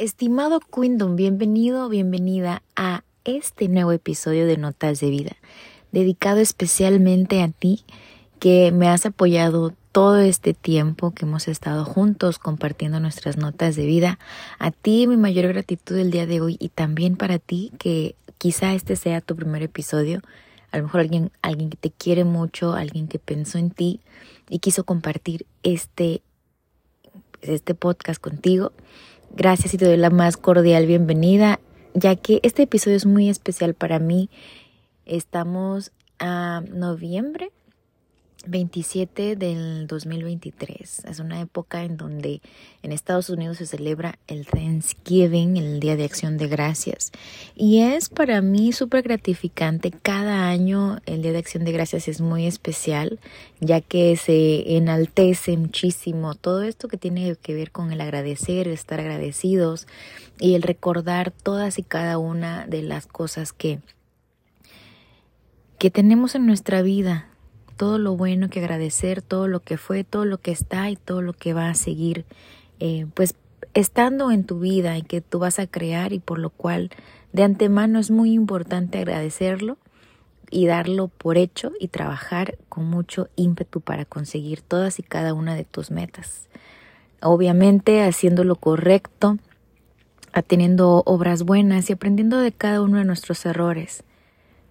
Estimado Quindon, bienvenido, bienvenida a este nuevo episodio de Notas de Vida, dedicado especialmente a ti que me has apoyado todo este tiempo que hemos estado juntos compartiendo nuestras notas de vida. A ti mi mayor gratitud el día de hoy y también para ti que quizá este sea tu primer episodio. A lo mejor alguien, alguien que te quiere mucho, alguien que pensó en ti y quiso compartir este, este podcast contigo. Gracias y te doy la más cordial bienvenida, ya que este episodio es muy especial para mí. Estamos a noviembre 27 del 2023. Es una época en donde en Estados Unidos se celebra el Thanksgiving, el Día de Acción de Gracias. Y es para mí súper gratificante. Cada año el Día de Acción de Gracias es muy especial, ya que se enaltece muchísimo todo esto que tiene que ver con el agradecer, el estar agradecidos y el recordar todas y cada una de las cosas que que tenemos en nuestra vida, todo lo bueno que agradecer, todo lo que fue, todo lo que está y todo lo que va a seguir, eh, pues estando en tu vida y que tú vas a crear y por lo cual de antemano es muy importante agradecerlo y darlo por hecho y trabajar con mucho ímpetu para conseguir todas y cada una de tus metas. Obviamente haciendo lo correcto, teniendo obras buenas y aprendiendo de cada uno de nuestros errores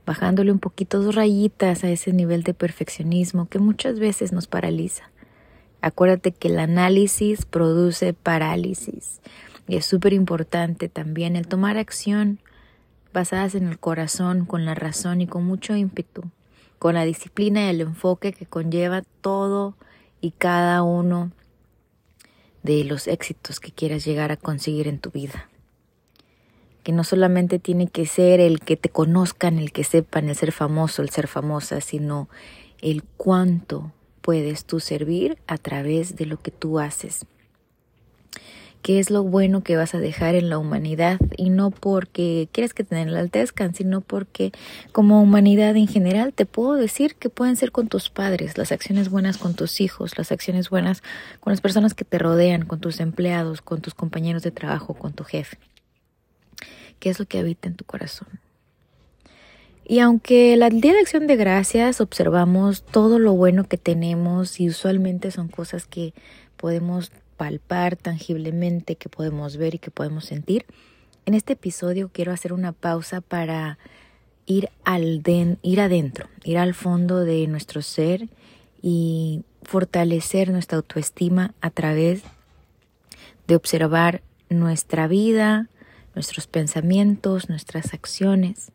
bajándole un poquito dos rayitas a ese nivel de perfeccionismo que muchas veces nos paraliza. Acuérdate que el análisis produce parálisis y es súper importante también el tomar acción basadas en el corazón, con la razón y con mucho ímpetu, con la disciplina y el enfoque que conlleva todo y cada uno de los éxitos que quieras llegar a conseguir en tu vida que no solamente tiene que ser el que te conozcan, el que sepan, el ser famoso, el ser famosa, sino el cuánto puedes tú servir a través de lo que tú haces. ¿Qué es lo bueno que vas a dejar en la humanidad? Y no porque quieres que te enaltezcan, sino porque como humanidad en general te puedo decir que pueden ser con tus padres, las acciones buenas con tus hijos, las acciones buenas con las personas que te rodean, con tus empleados, con tus compañeros de trabajo, con tu jefe qué es lo que habita en tu corazón. Y aunque la Día de Acción de Gracias observamos todo lo bueno que tenemos y usualmente son cosas que podemos palpar tangiblemente, que podemos ver y que podemos sentir, en este episodio quiero hacer una pausa para ir, al ir adentro, ir al fondo de nuestro ser y fortalecer nuestra autoestima a través de observar nuestra vida, nuestros pensamientos, nuestras acciones,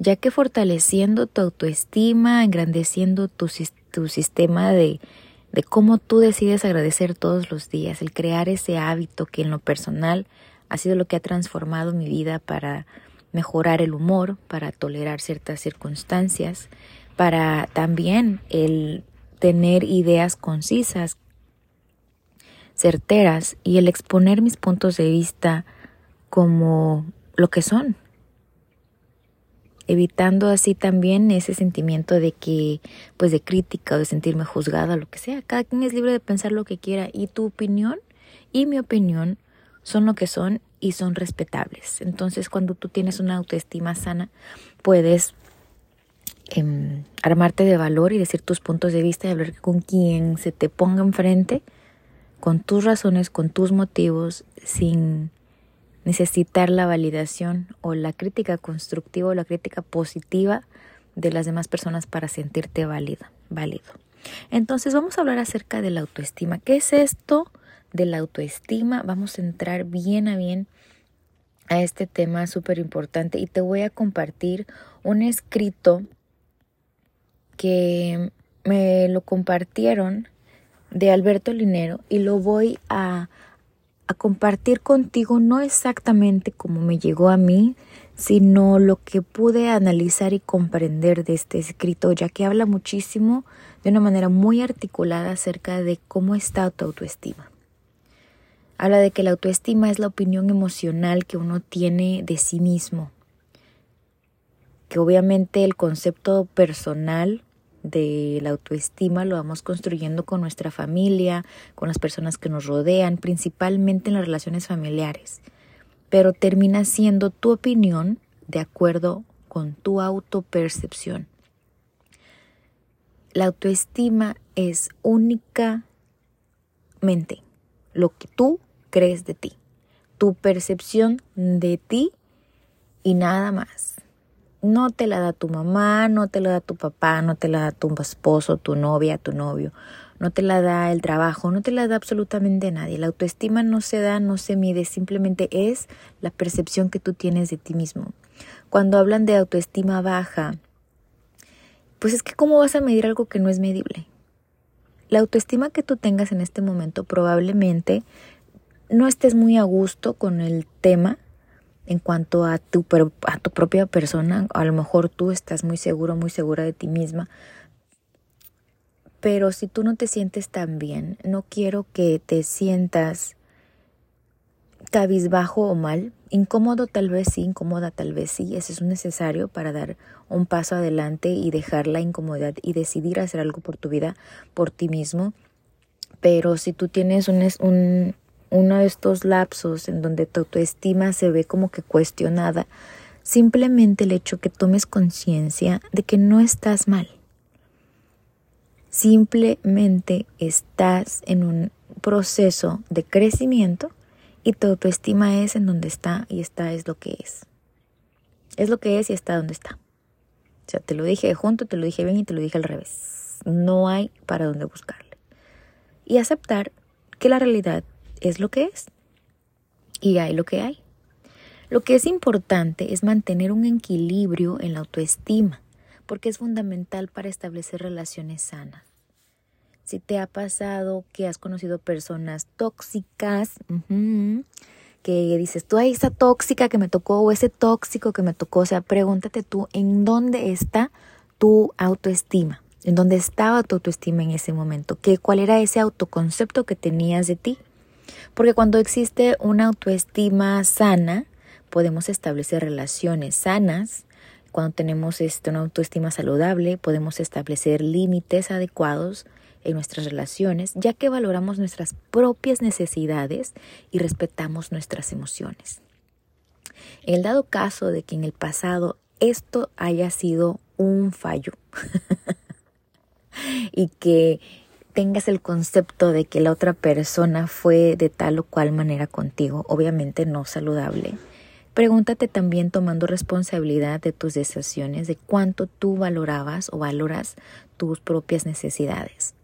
ya que fortaleciendo tu autoestima, engrandeciendo tu, tu sistema de, de cómo tú decides agradecer todos los días, el crear ese hábito que en lo personal ha sido lo que ha transformado mi vida para mejorar el humor, para tolerar ciertas circunstancias, para también el tener ideas concisas, certeras y el exponer mis puntos de vista como lo que son, evitando así también ese sentimiento de que, pues de crítica o de sentirme juzgada, lo que sea. Cada quien es libre de pensar lo que quiera y tu opinión y mi opinión son lo que son y son respetables. Entonces, cuando tú tienes una autoestima sana, puedes em, armarte de valor y decir tus puntos de vista y hablar con quien se te ponga enfrente, con tus razones, con tus motivos, sin necesitar la validación o la crítica constructiva o la crítica positiva de las demás personas para sentirte válida, válido. Entonces vamos a hablar acerca de la autoestima. ¿Qué es esto de la autoestima? Vamos a entrar bien a bien a este tema súper importante y te voy a compartir un escrito que me lo compartieron de Alberto Linero y lo voy a a compartir contigo no exactamente como me llegó a mí, sino lo que pude analizar y comprender de este escrito, ya que habla muchísimo de una manera muy articulada acerca de cómo está tu autoestima. Habla de que la autoestima es la opinión emocional que uno tiene de sí mismo, que obviamente el concepto personal de la autoestima lo vamos construyendo con nuestra familia, con las personas que nos rodean, principalmente en las relaciones familiares. Pero termina siendo tu opinión de acuerdo con tu autopercepción. La autoestima es únicamente lo que tú crees de ti, tu percepción de ti y nada más. No te la da tu mamá, no te la da tu papá, no te la da tu esposo, tu novia, tu novio, no te la da el trabajo, no te la da absolutamente nadie. La autoestima no se da, no se mide, simplemente es la percepción que tú tienes de ti mismo. Cuando hablan de autoestima baja, pues es que ¿cómo vas a medir algo que no es medible? La autoestima que tú tengas en este momento probablemente no estés muy a gusto con el tema en cuanto a tu, a tu propia persona. A lo mejor tú estás muy seguro, muy segura de ti misma. Pero si tú no te sientes tan bien, no quiero que te sientas cabizbajo o mal. Incómodo tal vez sí, incómoda tal vez sí. Eso es necesario para dar un paso adelante y dejar la incomodidad y decidir hacer algo por tu vida, por ti mismo. Pero si tú tienes un, un uno de estos lapsos en donde tu autoestima se ve como que cuestionada, simplemente el hecho que tomes conciencia de que no estás mal. Simplemente estás en un proceso de crecimiento y tu autoestima es en donde está y está es lo que es. Es lo que es y está donde está. O sea, te lo dije junto, te lo dije bien y te lo dije al revés. No hay para dónde buscarle. Y aceptar que la realidad es lo que es y hay lo que hay. Lo que es importante es mantener un equilibrio en la autoestima, porque es fundamental para establecer relaciones sanas. Si te ha pasado que has conocido personas tóxicas, que dices, tú ahí esa tóxica que me tocó o ese tóxico que me tocó, o sea, pregúntate tú en dónde está tu autoestima, en dónde estaba tu autoestima en ese momento, ¿Qué, cuál era ese autoconcepto que tenías de ti. Porque cuando existe una autoestima sana, podemos establecer relaciones sanas. Cuando tenemos este, una autoestima saludable, podemos establecer límites adecuados en nuestras relaciones, ya que valoramos nuestras propias necesidades y respetamos nuestras emociones. En el dado caso de que en el pasado esto haya sido un fallo y que tengas el concepto de que la otra persona fue de tal o cual manera contigo, obviamente no saludable. Pregúntate también tomando responsabilidad de tus decisiones, de cuánto tú valorabas o valoras tus propias necesidades,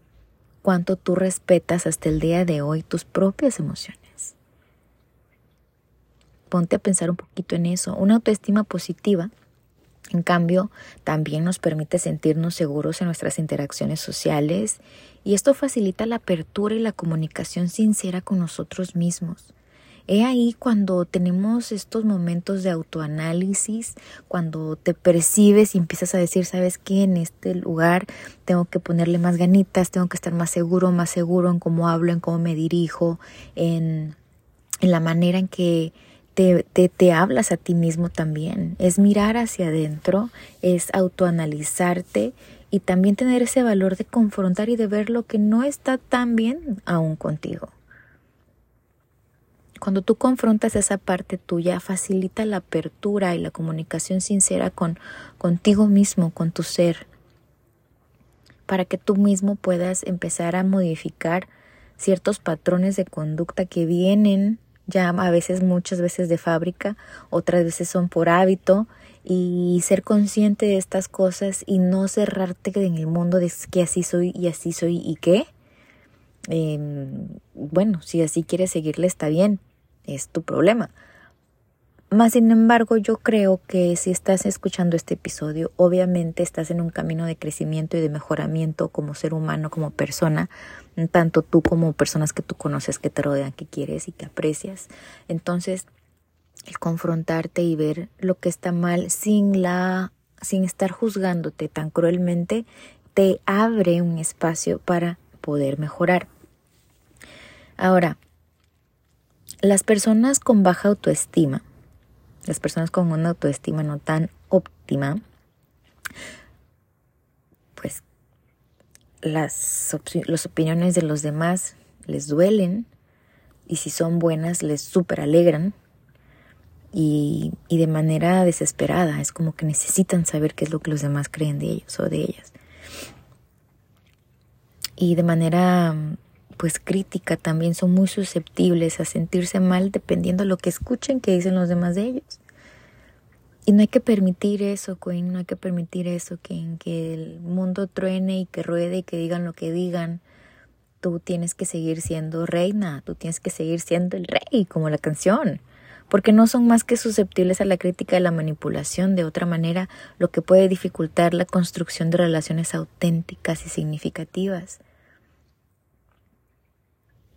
cuánto tú respetas hasta el día de hoy tus propias emociones. Ponte a pensar un poquito en eso. Una autoestima positiva en cambio, también nos permite sentirnos seguros en nuestras interacciones sociales y esto facilita la apertura y la comunicación sincera con nosotros mismos. He ahí cuando tenemos estos momentos de autoanálisis, cuando te percibes y empiezas a decir, ¿sabes qué? En este lugar tengo que ponerle más ganitas, tengo que estar más seguro, más seguro en cómo hablo, en cómo me dirijo, en, en la manera en que te, te, te, hablas a ti mismo también. Es mirar hacia adentro, es autoanalizarte y también tener ese valor de confrontar y de ver lo que no está tan bien aún contigo. Cuando tú confrontas esa parte tuya, facilita la apertura y la comunicación sincera con contigo mismo, con tu ser, para que tú mismo puedas empezar a modificar ciertos patrones de conducta que vienen ya a veces, muchas veces de fábrica, otras veces son por hábito y ser consciente de estas cosas y no cerrarte en el mundo de que así soy y así soy y qué. Em, bueno, si así quieres seguirle está bien, es tu problema. Más sin embargo, yo creo que si estás escuchando este episodio, obviamente estás en un camino de crecimiento y de mejoramiento como ser humano, como persona, tanto tú como personas que tú conoces, que te rodean, que quieres y que aprecias. Entonces, el confrontarte y ver lo que está mal sin la sin estar juzgándote tan cruelmente te abre un espacio para poder mejorar. Ahora, las personas con baja autoestima las personas con una autoestima no tan óptima, pues las, las opiniones de los demás les duelen y si son buenas les súper alegran y, y, de manera desesperada. Es como que necesitan saber qué es lo que los demás creen de ellos o de ellas. Y de manera pues crítica también son muy susceptibles a sentirse mal dependiendo de lo que escuchen que dicen los demás de ellos. Y no hay que permitir eso, Queen, no hay que permitir eso, que, que el mundo truene y que ruede y que digan lo que digan. Tú tienes que seguir siendo reina, tú tienes que seguir siendo el rey, como la canción, porque no son más que susceptibles a la crítica y la manipulación. De otra manera, lo que puede dificultar la construcción de relaciones auténticas y significativas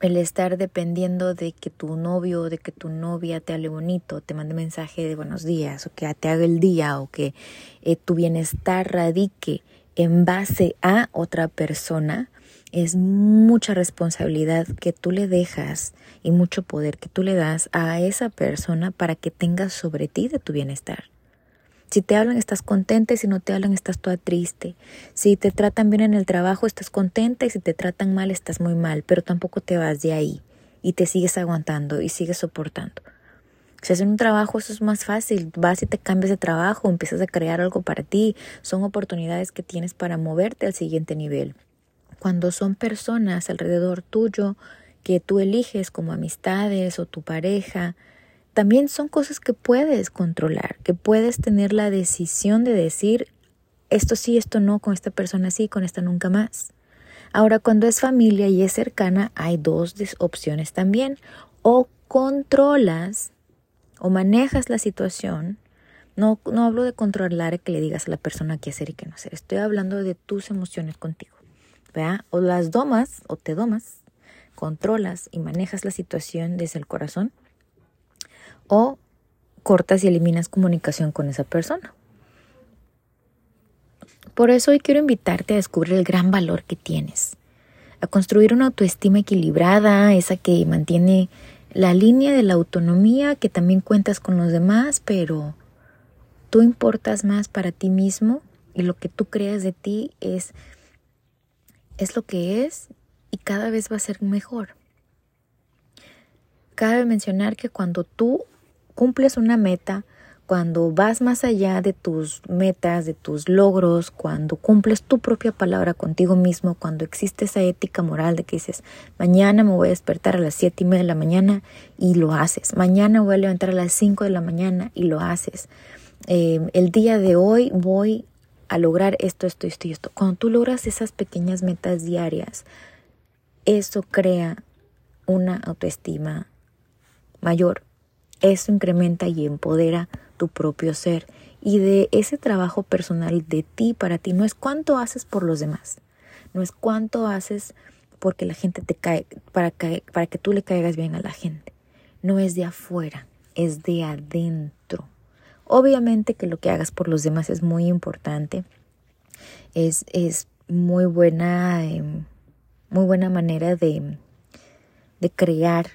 el estar dependiendo de que tu novio o de que tu novia te hable bonito, te mande mensaje de buenos días o que te haga el día o que eh, tu bienestar radique en base a otra persona, es mucha responsabilidad que tú le dejas y mucho poder que tú le das a esa persona para que tenga sobre ti de tu bienestar. Si te hablan estás contenta y si no te hablan estás toda triste. Si te tratan bien en el trabajo estás contenta y si te tratan mal estás muy mal, pero tampoco te vas de ahí y te sigues aguantando y sigues soportando. Si haces un trabajo eso es más fácil, vas y te cambias de trabajo, empiezas a crear algo para ti, son oportunidades que tienes para moverte al siguiente nivel. Cuando son personas alrededor tuyo que tú eliges como amistades o tu pareja, también son cosas que puedes controlar, que puedes tener la decisión de decir esto sí, esto no, con esta persona sí, con esta nunca más. Ahora, cuando es familia y es cercana, hay dos opciones también. O controlas o manejas la situación. No, no hablo de controlar que le digas a la persona qué hacer y qué no hacer. Estoy hablando de tus emociones contigo. ¿vea? O las domas o te domas, controlas y manejas la situación desde el corazón o cortas y eliminas comunicación con esa persona. Por eso hoy quiero invitarte a descubrir el gran valor que tienes, a construir una autoestima equilibrada, esa que mantiene la línea de la autonomía, que también cuentas con los demás, pero tú importas más para ti mismo y lo que tú creas de ti es, es lo que es y cada vez va a ser mejor. Cabe mencionar que cuando tú cumples una meta, cuando vas más allá de tus metas, de tus logros, cuando cumples tu propia palabra contigo mismo, cuando existe esa ética moral de que dices, mañana me voy a despertar a las siete y media de la mañana y lo haces, mañana voy a levantar a las cinco de la mañana y lo haces, eh, el día de hoy voy a lograr esto, esto, esto y esto. Cuando tú logras esas pequeñas metas diarias, eso crea una autoestima mayor eso incrementa y empodera tu propio ser. Y de ese trabajo personal de ti para ti no es cuánto haces por los demás, no es cuánto haces porque la gente te cae, para, para que tú le caigas bien a la gente. No es de afuera, es de adentro. Obviamente que lo que hagas por los demás es muy importante. Es, es muy buena, em, muy buena manera de, de crear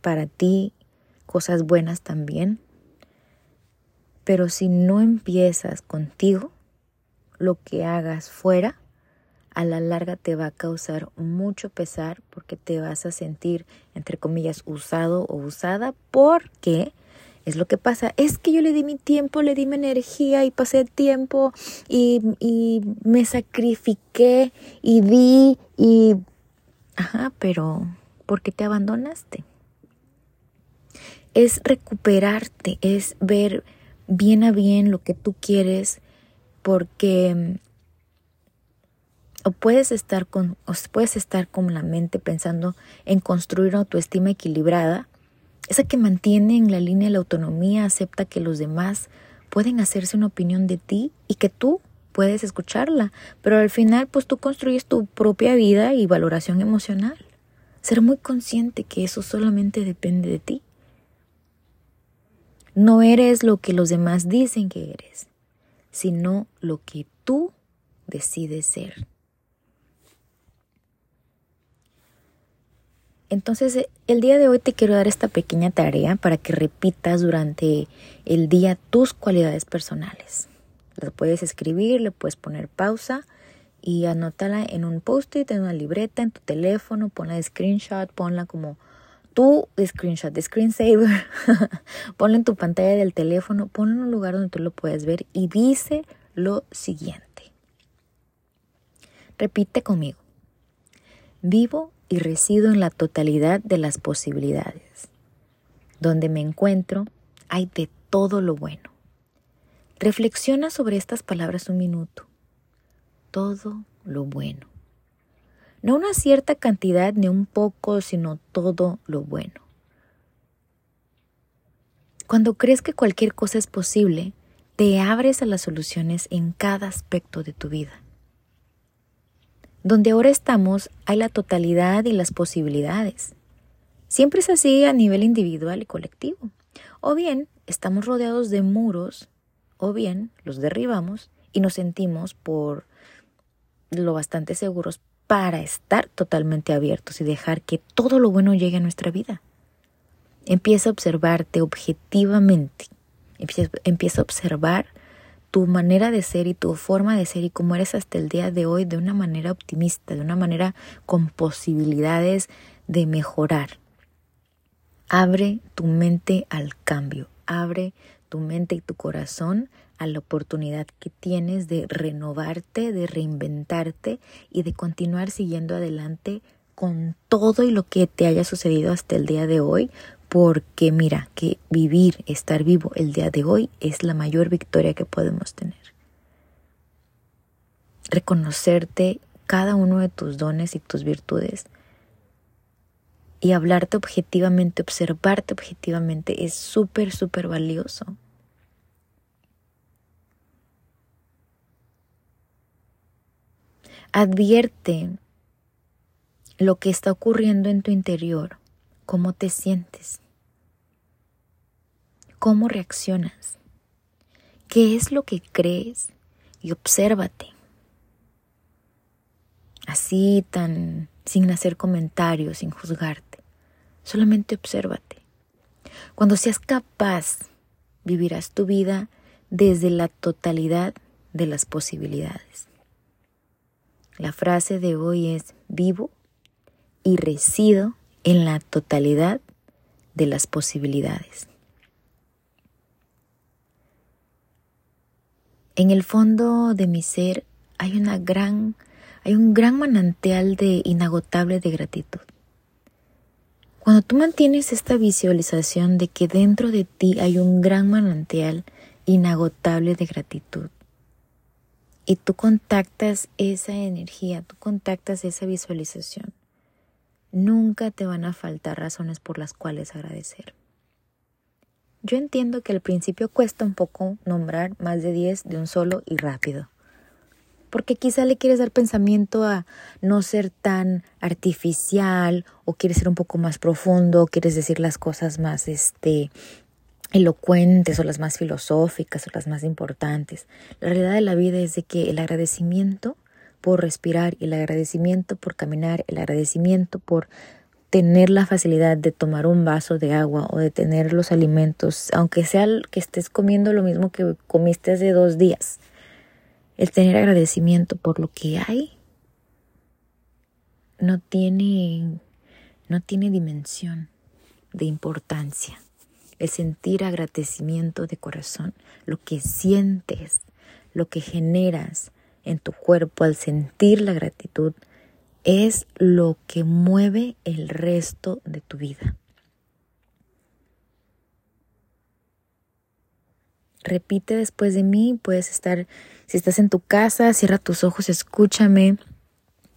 para ti cosas buenas también. Pero si no empiezas contigo, lo que hagas fuera, a la larga te va a causar mucho pesar porque te vas a sentir, entre comillas, usado o usada porque es lo que pasa. Es que yo le di mi tiempo, le di mi energía y pasé tiempo y, y me sacrifiqué y di y... Ajá, pero ¿por qué te abandonaste? Es recuperarte, es ver bien a bien lo que tú quieres, porque mm, o puedes estar con o puedes estar con la mente pensando en construir una autoestima equilibrada, esa que mantiene en la línea la autonomía, acepta que los demás pueden hacerse una opinión de ti y que tú puedes escucharla, pero al final pues tú construyes tu propia vida y valoración emocional. Ser muy consciente que eso solamente depende de ti. No eres lo que los demás dicen que eres, sino lo que tú decides ser. Entonces, el día de hoy te quiero dar esta pequeña tarea para que repitas durante el día tus cualidades personales. Las puedes escribir, le puedes poner pausa y anótala en un post-it, en una libreta, en tu teléfono, ponla de screenshot, ponla como tu screenshot, de screensaver, ponla en tu pantalla del teléfono, ponla en un lugar donde tú lo puedas ver y dice lo siguiente. Repite conmigo. Vivo y resido en la totalidad de las posibilidades. Donde me encuentro hay de todo lo bueno. Reflexiona sobre estas palabras un minuto. Todo lo bueno. No una cierta cantidad ni un poco, sino todo lo bueno. Cuando crees que cualquier cosa es posible, te abres a las soluciones en cada aspecto de tu vida. Donde ahora estamos hay la totalidad y las posibilidades. Siempre es así a nivel individual y colectivo. O bien estamos rodeados de muros, o bien los derribamos y nos sentimos por lo bastante seguros para estar totalmente abiertos y dejar que todo lo bueno llegue a nuestra vida. Empieza a observarte objetivamente. Empieza, a observar tu manera de ser y tu forma de ser y cómo eres hasta el día de hoy de una manera optimista, de una manera con posibilidades de mejorar. Abre tu mente al cambio, abre tu mente y tu corazón a la oportunidad que tienes de renovarte, de reinventarte y de continuar siguiendo adelante con todo y lo que te haya sucedido hasta el día de hoy, porque mira que vivir, estar vivo el día de hoy es la mayor victoria que podemos tener. Reconocerte cada uno de tus dones y tus virtudes y hablarte objetivamente, observarte objetivamente es súper, súper valioso. Advierte lo que está ocurriendo en tu interior, cómo te sientes, cómo reaccionas, qué es lo que crees y obsérvate. Así tan sin hacer comentarios, sin juzgarte. Solamente obsérvate. Cuando seas capaz, vivirás tu vida desde la totalidad de las posibilidades. La frase de hoy es vivo y resido en la totalidad de las posibilidades. En el fondo de mi ser hay una gran hay un gran manantial de inagotable de gratitud. Cuando tú mantienes esta visualización de que dentro de ti hay un gran manantial inagotable de gratitud, y tú contactas esa energía, tú contactas esa visualización, nunca te van a faltar razones por las cuales agradecer. Yo entiendo que al principio cuesta un poco nombrar más de 10 de un solo y rápido, porque quizá le quieres dar pensamiento a no ser tan artificial o quieres ser un poco más profundo, o quieres decir las cosas más este elocuentes o las más filosóficas o las más importantes. La realidad de la vida es de que el agradecimiento por respirar, el agradecimiento por caminar, el agradecimiento por tener la facilidad de tomar un vaso de agua o de tener los alimentos, aunque sea que estés comiendo lo mismo que comiste hace dos días. El tener agradecimiento por lo que hay no tiene, no tiene dimensión de importancia el sentir agradecimiento de corazón, lo que sientes, lo que generas en tu cuerpo al sentir la gratitud, es lo que mueve el resto de tu vida. Repite después de mí, puedes estar, si estás en tu casa, cierra tus ojos, escúchame.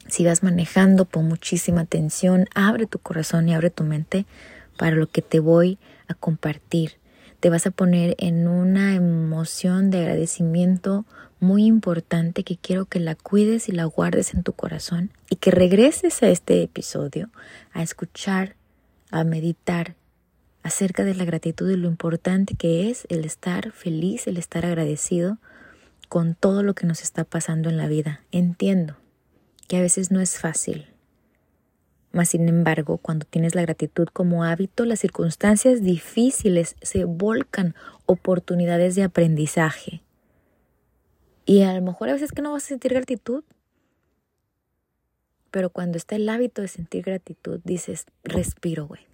Si vas manejando, pon muchísima atención, abre tu corazón y abre tu mente para lo que te voy a compartir. Te vas a poner en una emoción de agradecimiento muy importante que quiero que la cuides y la guardes en tu corazón y que regreses a este episodio a escuchar, a meditar acerca de la gratitud y lo importante que es el estar feliz, el estar agradecido con todo lo que nos está pasando en la vida. Entiendo que a veces no es fácil, mas, sin embargo, cuando tienes la gratitud como hábito, las circunstancias difíciles se volcan oportunidades de aprendizaje. Y a lo mejor a veces que no vas a sentir gratitud, Pero cuando está el hábito de sentir gratitud, dices, respiro, güey.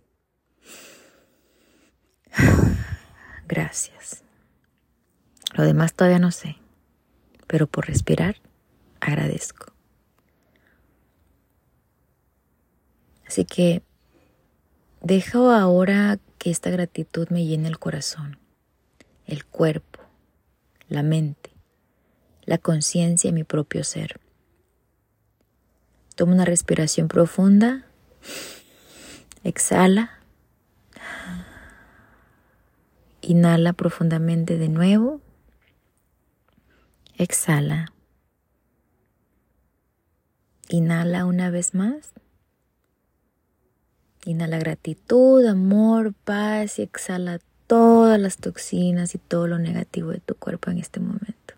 Gracias. Lo demás todavía no sé, pero por respirar agradezco. Así que dejo ahora que esta gratitud me llene el corazón, el cuerpo, la mente, la conciencia y mi propio ser. Toma una respiración profunda, exhala, inhala profundamente de nuevo, exhala, inhala una vez más. Inhala gratitud, amor, paz y exhala todas las toxinas y todo lo negativo de tu cuerpo en este momento.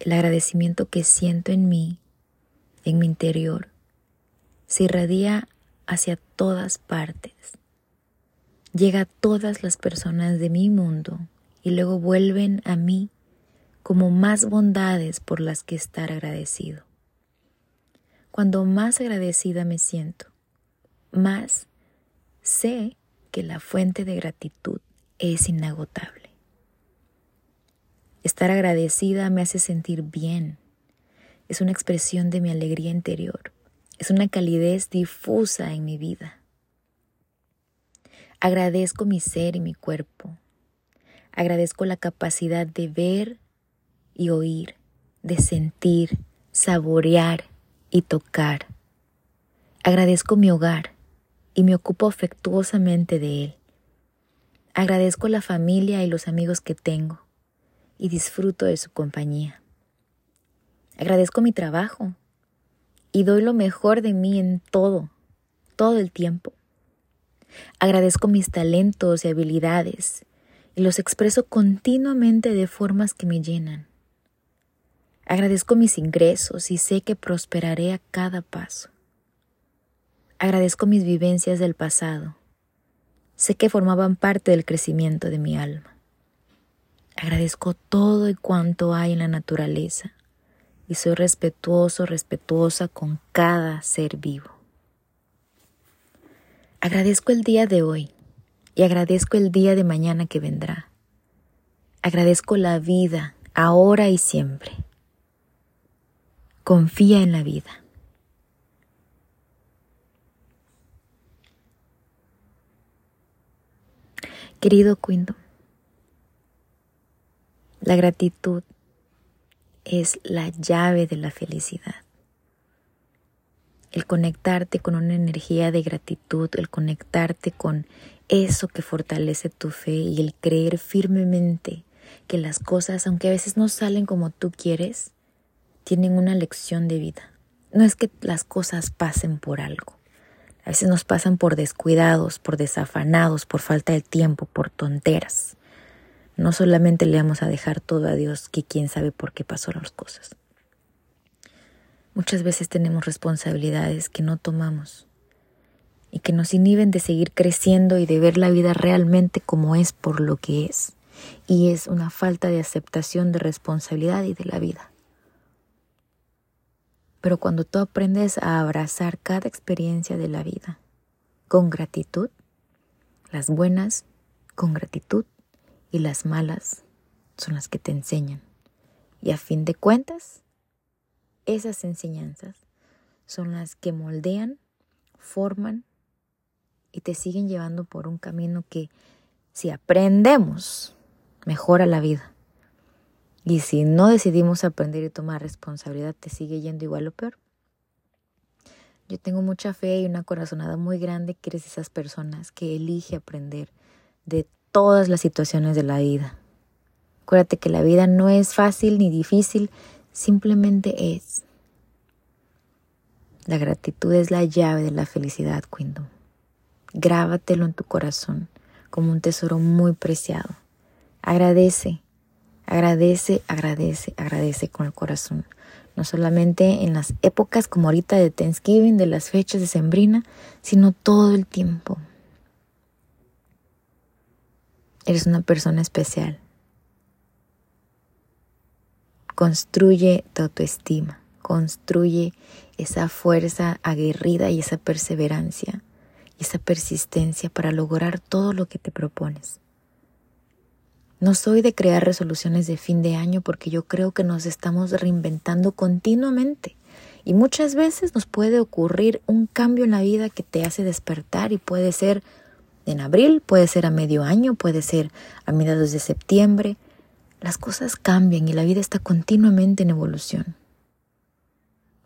El agradecimiento que siento en mí, en mi interior, se irradia hacia todas partes. Llega a todas las personas de mi mundo y luego vuelven a mí como más bondades por las que estar agradecido. Cuando más agradecida me siento, más sé que la fuente de gratitud es inagotable. Estar agradecida me hace sentir bien. Es una expresión de mi alegría interior. Es una calidez difusa en mi vida. Agradezco mi ser y mi cuerpo. Agradezco la capacidad de ver y oír, de sentir, saborear y tocar. Agradezco mi hogar y me ocupo afectuosamente de él. Agradezco la familia y los amigos que tengo y disfruto de su compañía. Agradezco mi trabajo y doy lo mejor de mí en todo, todo el tiempo. Agradezco mis talentos y habilidades y los expreso continuamente de formas que me llenan. Agradezco mis ingresos y sé que prosperaré a cada paso. Agradezco mis vivencias del pasado. Sé que formaban parte del crecimiento de mi alma. Agradezco todo y cuanto hay en la naturaleza y soy respetuoso, respetuosa con cada ser vivo. Agradezco el día de hoy y agradezco el día de mañana que vendrá. Agradezco la vida ahora y siempre. Confía en la vida. Querido Quindo, la gratitud es la llave de la felicidad. El conectarte con una energía de gratitud, el conectarte con eso que fortalece tu fe y el creer firmemente que las cosas, aunque a veces no salen como tú quieres, tienen una lección de vida. No es que las cosas pasen por algo. A veces nos pasan por descuidados, por desafanados, por falta de tiempo, por tonteras. No solamente le vamos a dejar todo a Dios, que quién sabe por qué pasó las cosas. Muchas veces tenemos responsabilidades que no tomamos y que nos inhiben de seguir creciendo y de ver la vida realmente como es por lo que es. Y es una falta de aceptación de responsabilidad y de la vida. Pero cuando tú aprendes a abrazar cada experiencia de la vida con gratitud, las buenas con gratitud y las malas son las que te enseñan. Y a fin de cuentas, esas enseñanzas son las que moldean, forman y te siguen llevando por un camino que si aprendemos, mejora la vida. Y si no decidimos aprender y tomar responsabilidad, te sigue yendo igual o peor. Yo tengo mucha fe y una corazonada muy grande que eres esas personas que elige aprender de todas las situaciones de la vida. Acuérdate que la vida no es fácil ni difícil, simplemente es. La gratitud es la llave de la felicidad, Quindo. Grábatelo en tu corazón como un tesoro muy preciado. Agradece, Agradece, agradece, agradece con el corazón. No solamente en las épocas como ahorita de Thanksgiving, de las fechas de Sembrina, sino todo el tiempo. Eres una persona especial. construye tu autoestima, construye esa fuerza aguerrida y esa perseverancia y esa persistencia para lograr todo lo que te propones. No soy de crear resoluciones de fin de año porque yo creo que nos estamos reinventando continuamente y muchas veces nos puede ocurrir un cambio en la vida que te hace despertar y puede ser en abril, puede ser a medio año, puede ser a mediados de septiembre. Las cosas cambian y la vida está continuamente en evolución.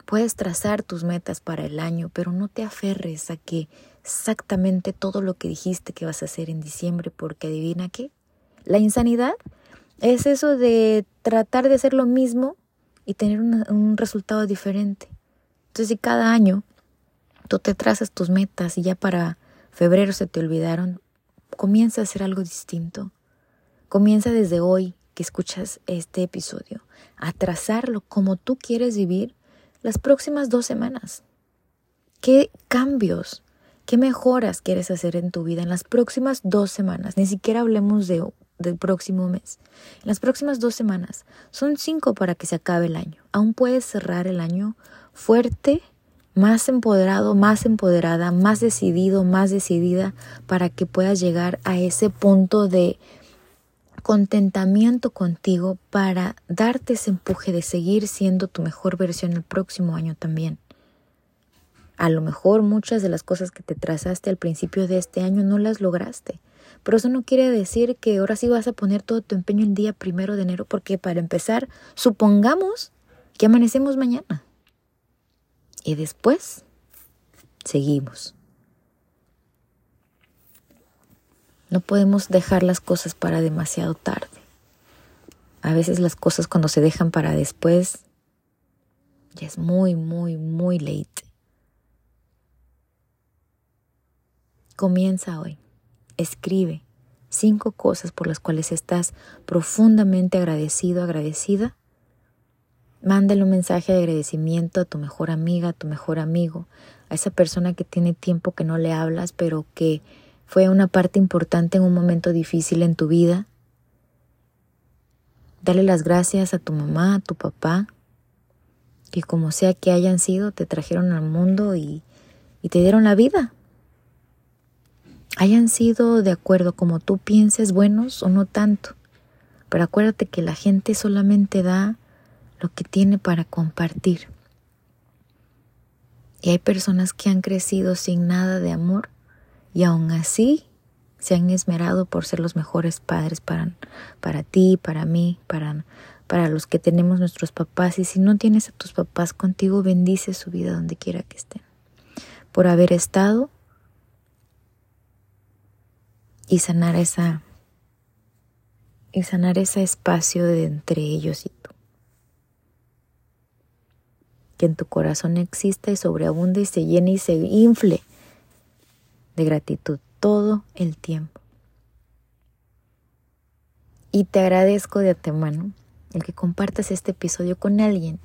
Puedes trazar tus metas para el año, pero no te aferres a que exactamente todo lo que dijiste que vas a hacer en diciembre, porque adivina qué. La insanidad es eso de tratar de hacer lo mismo y tener un resultado diferente. Entonces, si cada año tú te trazas tus metas y ya para febrero se te olvidaron, comienza a hacer algo distinto. Comienza desde hoy que escuchas este episodio a trazarlo como tú quieres vivir las próximas dos semanas. ¿Qué cambios, qué mejoras quieres hacer en tu vida en las próximas dos semanas? Ni siquiera hablemos de, del próximo mes. En las próximas dos semanas son cinco para que se acabe el año. Aún puedes cerrar el año fuerte más empoderado, más empoderada, más decidido, más decidida para que puedas llegar a ese punto de contentamiento contigo para darte ese empuje de seguir siendo tu mejor versión el próximo año también. A lo mejor muchas de las cosas que te trazaste al principio de este año no las lograste, pero eso no quiere decir que ahora sí vas a poner todo tu empeño el día primero de enero, porque para empezar, supongamos que amanecemos mañana. Y después seguimos. No podemos dejar las cosas para demasiado tarde. A veces las cosas cuando se dejan para después ya es muy, muy, muy late. Comienza hoy. Escribe cinco cosas por las cuales estás profundamente agradecido, agradecida Mándale un mensaje de agradecimiento a tu mejor amiga, a tu mejor amigo, a esa persona que tiene tiempo que no le hablas, pero que fue una parte importante en un momento difícil en tu vida. Dale las gracias a tu mamá, a tu papá, que como sea que hayan sido, te trajeron al mundo y, y te dieron la vida. Hayan sido de acuerdo como tú pienses, buenos o no tanto. Pero acuérdate que la gente solamente da lo que tiene para compartir. Y hay personas que han crecido sin nada de amor y aún así se han esmerado por ser los mejores padres para, para ti, para mí, para, para los que tenemos nuestros papás. Y si no tienes a tus papás contigo, bendice su vida donde quiera que estén. Por haber estado y sanar esa y sanar ese espacio de entre ellos y tú que en tu corazón exista y sobreabunde y se llene y se infle de gratitud todo el tiempo. Y te agradezco de antemano el que compartas este episodio con alguien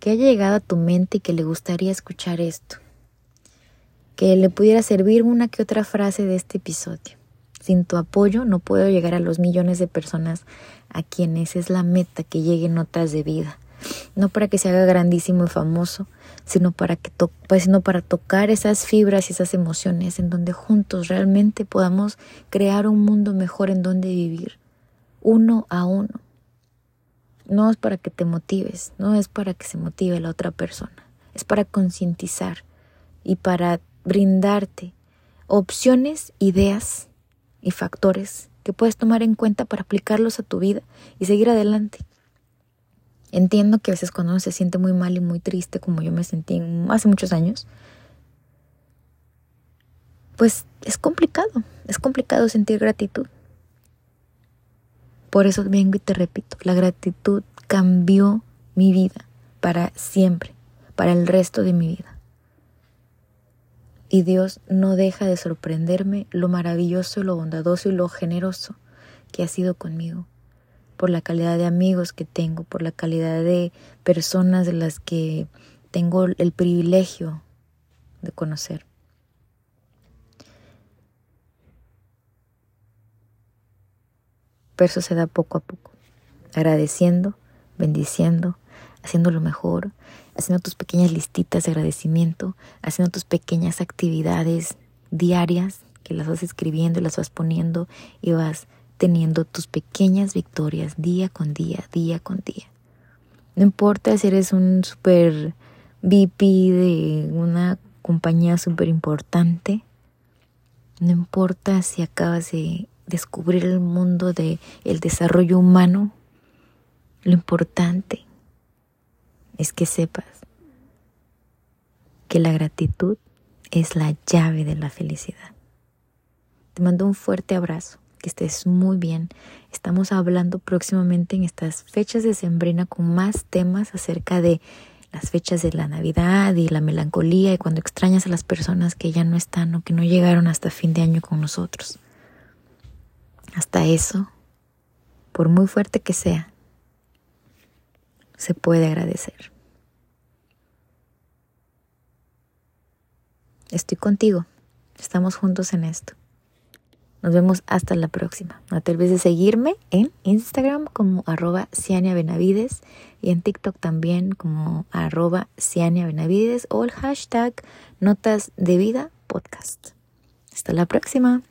que haya llegado a tu mente y que le gustaría escuchar esto. Que le pudiera servir una que otra frase de este episodio. Sin tu apoyo no puedo llegar a los millones de personas a quienes es la meta que lleguen notas de vida no para que se haga grandísimo y famoso, sino para que pues, sino para tocar esas fibras y esas emociones en donde juntos realmente podamos crear un mundo mejor en donde vivir, uno a uno. No es para que te motives, no es para que se motive la otra persona, es para concientizar y para brindarte opciones, ideas y factores que puedes tomar en cuenta para aplicarlos a tu vida y seguir adelante. Entiendo que a veces cuando uno se siente muy mal y muy triste, como yo me sentí hace muchos años, pues es complicado, es complicado sentir gratitud. Por eso vengo y te repito, la gratitud cambió mi vida para siempre, para el resto de mi vida. Y Dios no deja de sorprenderme lo maravilloso, lo bondadoso y lo generoso que ha sido conmigo por la calidad de amigos que tengo, por la calidad de personas de las que tengo el privilegio de conocer. Pero eso se da poco a poco, agradeciendo bendiciendo, haciendo lo mejor, haciendo tus pequeñas listitas de agradecimiento, haciendo tus pequeñas actividades diarias que las vas escribiendo y las vas poniendo y vas teniendo tus pequeñas victorias día con día, día con día. No importa si eres un super VP de una compañía súper importante, no importa si acabas de descubrir el mundo del el desarrollo humano, lo importante es que sepas que la gratitud es la llave de la felicidad. Te mando un fuerte abrazo, que estés muy bien. Estamos hablando próximamente en estas fechas de Sembrina con más temas acerca de las fechas de la Navidad y la melancolía y cuando extrañas a las personas que ya no están o que no llegaron hasta fin de año con nosotros. Hasta eso, por muy fuerte que sea, se puede agradecer. Estoy contigo. Estamos juntos en esto. Nos vemos hasta la próxima. No te olvides de seguirme en Instagram como arroba Ciania Benavides y en TikTok también como arroba Ciania Benavides o el hashtag Notas de Vida Podcast. Hasta la próxima.